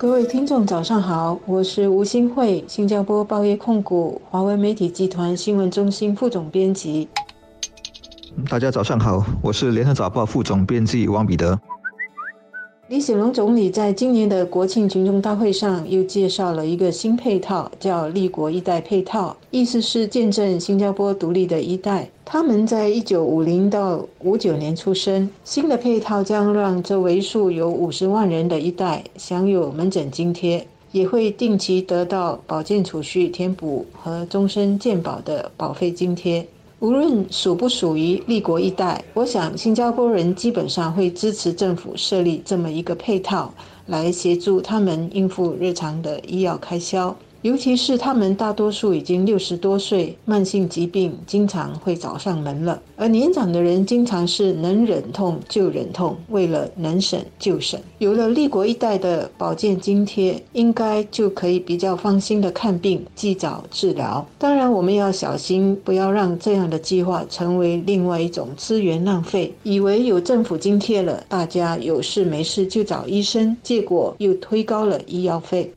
各位听众，早上好，我是吴新慧，新加坡报业控股华为媒体集团新闻中心副总编辑。大家早上好，我是联合早报副总编辑王彼得。李显龙总理在今年的国庆群众大会上又介绍了一个新配套，叫“立国一代配套”，意思是见证新加坡独立的一代。他们在一九五零到五九年出生，新的配套将让这为数有五十万人的一代享有门诊津贴，也会定期得到保健储蓄填补和终身健保的保费津贴。无论属不属于立国一代，我想新加坡人基本上会支持政府设立这么一个配套，来协助他们应付日常的医药开销。尤其是他们大多数已经六十多岁，慢性疾病经常会找上门了。而年长的人经常是能忍痛就忍痛，为了能省就省。有了立国一代的保健津贴，应该就可以比较放心的看病、及早治疗。当然，我们要小心，不要让这样的计划成为另外一种资源浪费。以为有政府津贴了，大家有事没事就找医生，结果又推高了医药费。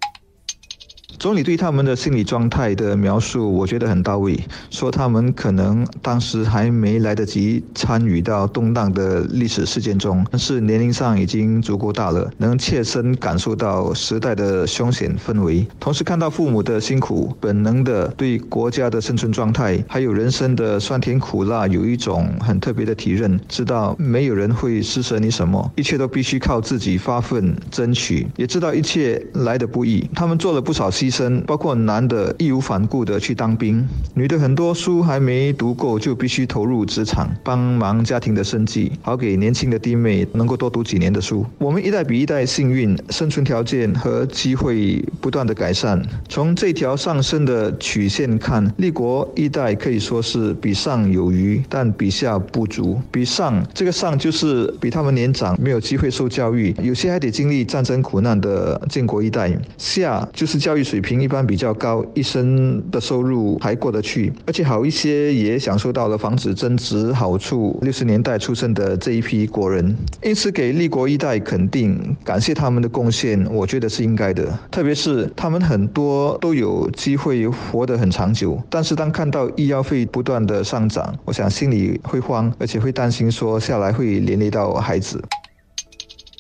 总理对他们的心理状态的描述，我觉得很到位。说他们可能当时还没来得及参与到动荡的历史事件中，但是年龄上已经足够大了，能切身感受到时代的凶险氛围。同时看到父母的辛苦，本能的对国家的生存状态，还有人生的酸甜苦辣，有一种很特别的体认。知道没有人会施舍你什么，一切都必须靠自己发奋争取。也知道一切来的不易，他们做了不少牺生。包括男的义无反顾的去当兵，女的很多书还没读够就必须投入职场，帮忙家庭的生计，好给年轻的弟妹能够多读几年的书。我们一代比一代幸运，生存条件和机会不断的改善。从这条上升的曲线看，立国一代可以说是比上有余，但比下不足。比上这个上就是比他们年长，没有机会受教育，有些还得经历战争苦难的建国一代。下就是教育水。平一般比较高，一生的收入还过得去，而且好一些也享受到了房子增值好处。六十年代出生的这一批国人，因此给立国一代肯定，感谢他们的贡献，我觉得是应该的。特别是他们很多都有机会活得很长久，但是当看到医药费不断的上涨，我想心里会慌，而且会担心说下来会连累到孩子。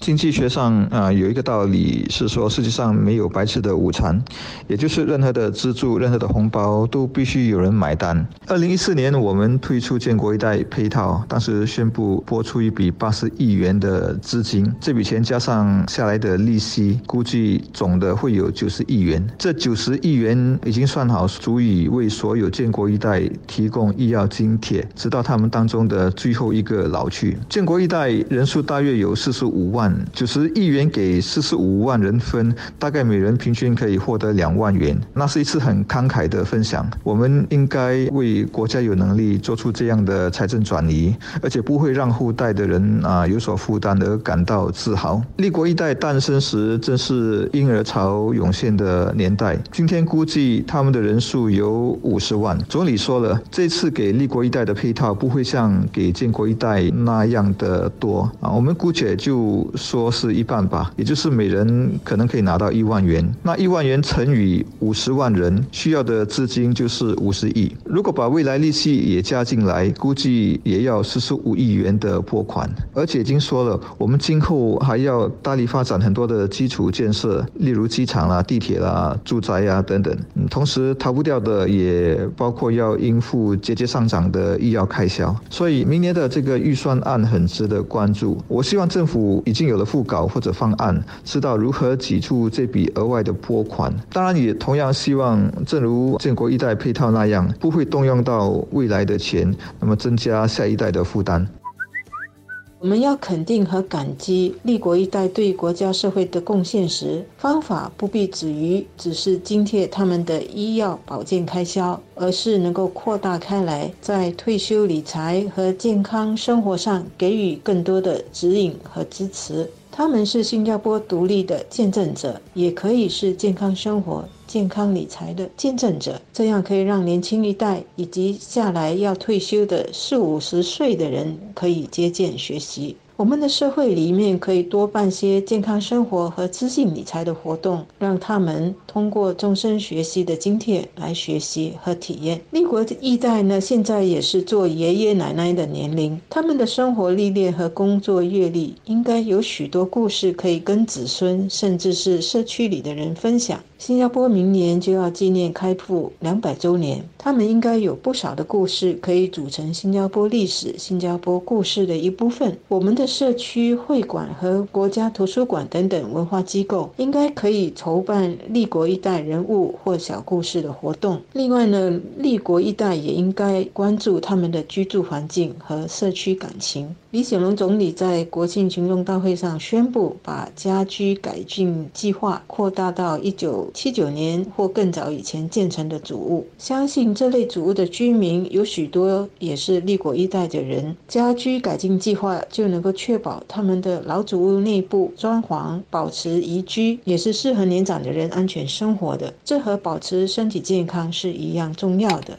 经济学上啊，有一个道理是说，世界上没有白吃的午餐，也就是任何的资助、任何的红包都必须有人买单。二零一四年，我们推出建国一代配套，当时宣布拨出一笔八十亿元的资金，这笔钱加上下来的利息，估计总的会有九十亿元。这九十亿元已经算好，足以为所有建国一代提供医药津贴，直到他们当中的最后一个老去。建国一代人数大约有四十五万。九十亿元给四十五万人分，大概每人平均可以获得两万元。那是一次很慷慨的分享。我们应该为国家有能力做出这样的财政转移，而且不会让后代的人啊有所负担而感到自豪。立国一代诞生时正是婴儿潮涌现的年代，今天估计他们的人数有五十万。总理说了，这次给立国一代的配套不会像给建国一代那样的多啊，我们姑且就。说是一半吧，也就是每人可能可以拿到一万元。那一万元乘以五十万人，需要的资金就是五十亿。如果把未来利息也加进来，估计也要四十五亿元的拨款。而且已经说了，我们今后还要大力发展很多的基础建设，例如机场啦、地铁啦、住宅呀等等。同时逃不掉的也包括要应付节节上涨的医药开销。所以明年的这个预算案很值得关注。我希望政府已经有。有了副稿或者方案，知道如何挤出这笔额外的拨款。当然，也同样希望，正如建国一代配套那样，不会动用到未来的钱，那么增加下一代的负担。我们要肯定和感激立国一代对国家社会的贡献时，方法不必止于只是津贴他们的医药保健开销，而是能够扩大开来，在退休理财和健康生活上给予更多的指引和支持。他们是新加坡独立的见证者，也可以是健康生活、健康理财的见证者。这样可以让年轻一代以及下来要退休的四五十岁的人可以借鉴学习。我们的社会里面可以多办些健康生活和资信理财的活动，让他们通过终身学习的津贴来学习和体验。立国一代呢，现在也是做爷爷奶奶的年龄，他们的生活历练和工作阅历，应该有许多故事可以跟子孙，甚至是社区里的人分享。新加坡明年就要纪念开埠两百周年，他们应该有不少的故事可以组成新加坡历史、新加坡故事的一部分。我们的社区会馆和国家图书馆等等文化机构，应该可以筹办立国一代人物或小故事的活动。另外呢，立国一代也应该关注他们的居住环境和社区感情。李显龙总理在国庆群众大会上宣布，把家居改进计划扩大到一九七九年或更早以前建成的祖屋。相信这类祖屋的居民有许多也是立国一代的人，家居改进计划就能够确保他们的老祖屋内部装潢保持宜居，也是适合年长的人安全生活的。这和保持身体健康是一样重要的。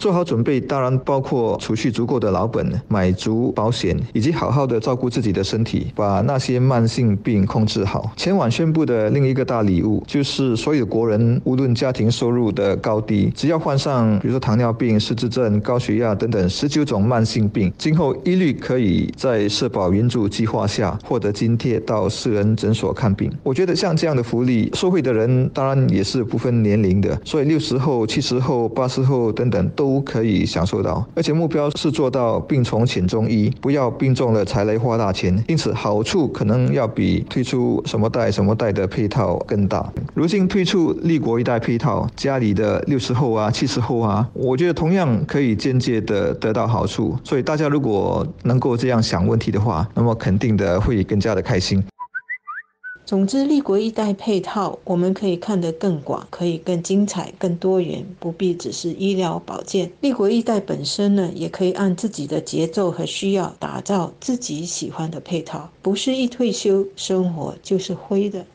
做好准备，当然包括储蓄足够的老本、买足保险，以及好好的照顾自己的身体，把那些慢性病控制好。前晚宣布的另一个大礼物，就是所有国人，无论家庭收入的高低，只要患上比如说糖尿病、失智症、高血压等等十九种慢性病，今后一律可以在社保援助计划下获得津贴到私人诊所看病。我觉得像这样的福利，受惠的人当然也是不分年龄的，所以六十后、七十后、八十后等等都。都可以享受到，而且目标是做到病从浅中医，不要病重了才来花大钱。因此，好处可能要比推出什么代什么代的配套更大。如今推出立国一代配套，家里的六十后啊、七十后啊，我觉得同样可以间接的得到好处。所以，大家如果能够这样想问题的话，那么肯定的会更加的开心。总之，立国一代配套，我们可以看得更广，可以更精彩、更多元，不必只是医疗保健。立国一代本身呢，也可以按自己的节奏和需要，打造自己喜欢的配套，不是一退休生活就是灰的。